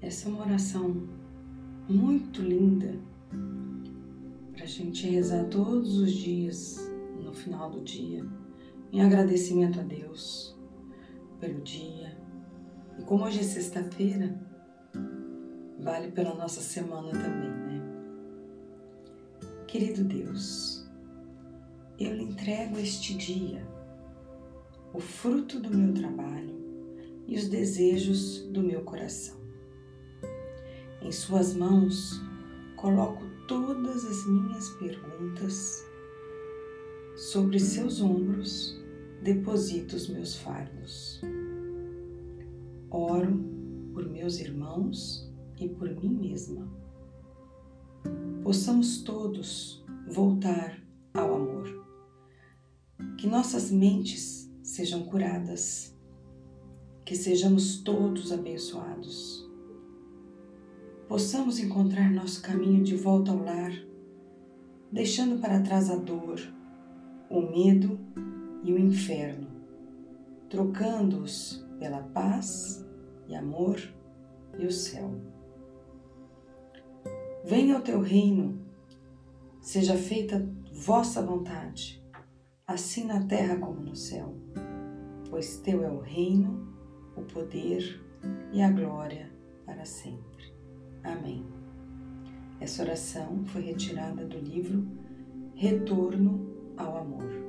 Essa é uma oração muito linda para a gente rezar todos os dias, no final do dia, em agradecimento a Deus pelo dia. E como hoje é sexta-feira, vale pela nossa semana também, né? Querido Deus, eu lhe entrego este dia, o fruto do meu trabalho e os desejos do meu coração. Em Suas mãos coloco todas as minhas perguntas, sobre seus ombros deposito os meus fardos. Oro por meus irmãos e por mim mesma. Possamos todos voltar ao amor. Que nossas mentes sejam curadas, que sejamos todos abençoados. Possamos encontrar nosso caminho de volta ao lar, deixando para trás a dor, o medo e o inferno, trocando-os pela paz e amor e o céu. Venha o teu reino, seja feita vossa vontade, assim na terra como no céu, pois teu é o reino, o poder e a glória para sempre. Amém. Essa oração foi retirada do livro Retorno ao Amor.